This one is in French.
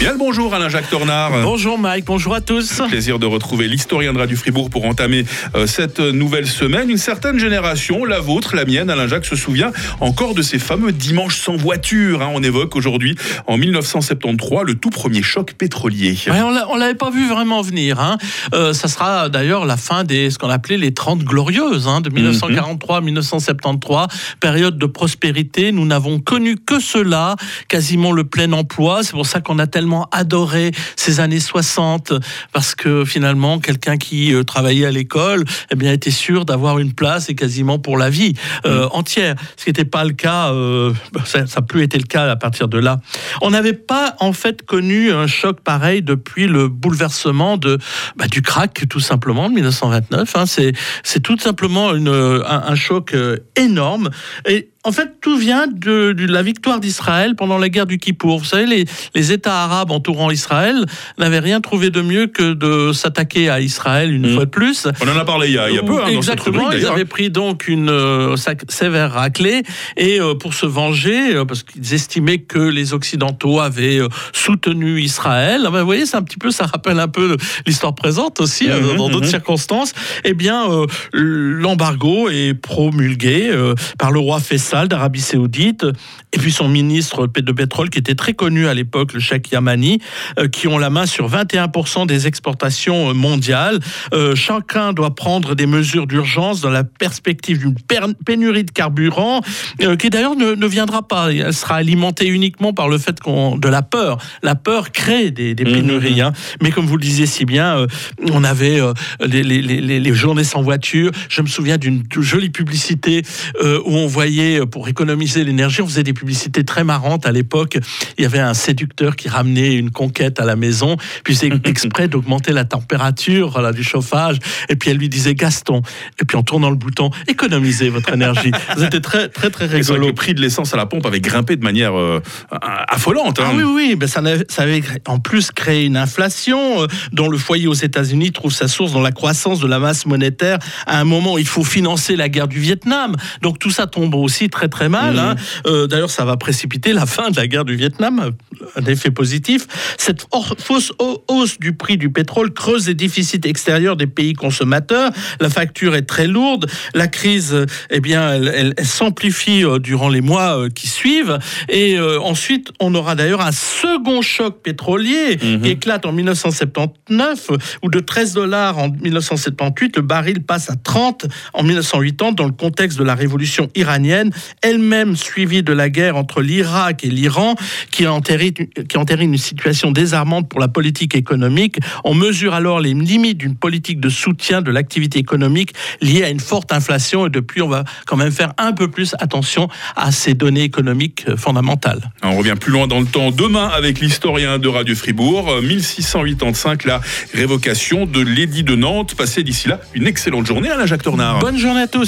Bien le bonjour Alain-Jacques Tornard. Bonjour Mike, bonjour à tous. Plaisir de retrouver l'historien de Radio Fribourg pour entamer euh, cette nouvelle semaine. Une certaine génération, la vôtre, la mienne, Alain-Jacques se souvient encore de ces fameux dimanches sans voiture. hein. On évoque aujourd'hui, en 1973, le tout premier choc pétrolier. Ouais, on l'a- on l'avait pas vu vraiment venir. Hein. Euh, ça sera d'ailleurs la fin des ce qu'on appelait les 30 glorieuses hein, de 1943-1973, période de prospérité. Nous n'avons connu que cela, quasiment le plein emploi. C'est pour ça qu'on a tellement adoré ces années 60 parce que finalement quelqu'un qui euh, travaillait à l'école, eh bien était sûr d'avoir une place et quasiment pour la vie euh, entière. Ce qui n'était pas le cas, euh, ça n'a plus été le cas à partir de là. On n'avait pas en fait connu un choc pareil depuis le bouleversement de bah, du crack tout simplement de 1929. hein. C'est c'est tout simplement une, un, un choc énorme et en fait, tout vient de, de la victoire d'Israël pendant la guerre du Kippour. Vous savez, les, les États arabes entourant Israël n'avaient rien trouvé de mieux que de s'attaquer à Israël une Mhm. fois de plus. On en a parlé il y a, il y a peu hein, dans cette Exactement, rubrique ils avaient pris donc une euh, sévère raclée et euh, pour se venger, euh, parce qu'ils estimaient que les Occidentaux avaient soutenu Israël. Ah ben, vous voyez, c'est un petit peu, ça rappelle un peu l'histoire présente aussi Mhm, dans d'autres mhm. circonstances. Eh bien, l'embargo est promulgué par le roi D'Arabie Saoudite et puis son ministre de pétrole qui était très connu à l'époque, le Cheikh Yamani, euh, qui ont la main sur 21% des exportations euh, mondiales. Euh, chacun doit prendre des mesures d'urgence dans la perspective d'une pénurie de carburant, qui d'ailleurs ne, ne viendra pas. Elle sera alimentée uniquement par le fait qu'on de la peur. La peur crée des, des Mhm. pénuries. hein. Mais comme vous le disiez si bien, on avait les, les- les- les- les journées sans voiture. Je me souviens d'une jolie publicité où on voyait, pour économiser l'énergie, on faisait des publicités très marrantes à l'époque. Il y avait un séducteur qui ramenait une conquête à la maison, puis c'est exprès d'augmenter la température du chauffage. Et puis elle lui disait Gaston. Et puis en tournant le bouton, économisez votre énergie. C'était très, très, très rigolo. le prix de l'essence à la pompe avait grimpé de manière euh, affolante. hein. Ah oui, oui, ben ça, avait en plus créé une inflation euh, dont le foyer aux États-Unis trouve sa source dans la croissance de la masse monétaire à un moment où il faut financer la guerre du Vietnam. Donc tout ça tombe aussi très très mal. Mhm. hein. Euh, D'ailleurs, ça va précipiter la fin de la guerre du Vietnam, un effet positif. Cette fausse ha- hausse du prix du pétrole creuse les déficits extérieurs des pays consommateurs. La facture est très lourde. La crise, eh bien, elle, elle- elle s'amplifie euh, durant les mois euh, qui suivent. Et euh, ensuite, on aura d'ailleurs un second choc pétrolier Mhm. qui éclate en 1979, euh, où de 13 dollars en 1978, le baril passe à 30 en 1980 dans le contexte de la révolution iranienne, elle-même suivie de la guerre entre l'Irak et l'Iran, qui entérine, qui entérine une situation désarmante pour la politique économique. On mesure alors les limites d'une politique de soutien de l'activité économique liée à une forte inflation. Et depuis, on va quand même faire un peu plus attention à ces données économiques euh, fondamentales. On revient plus loin dans le temps demain avec l'historien de Radio Fribourg. Euh, 1685, la révocation de l'édit de Nantes. Passez d'ici là une excellente journée, Alain-Jacques Tornard. Bonne journée à tous.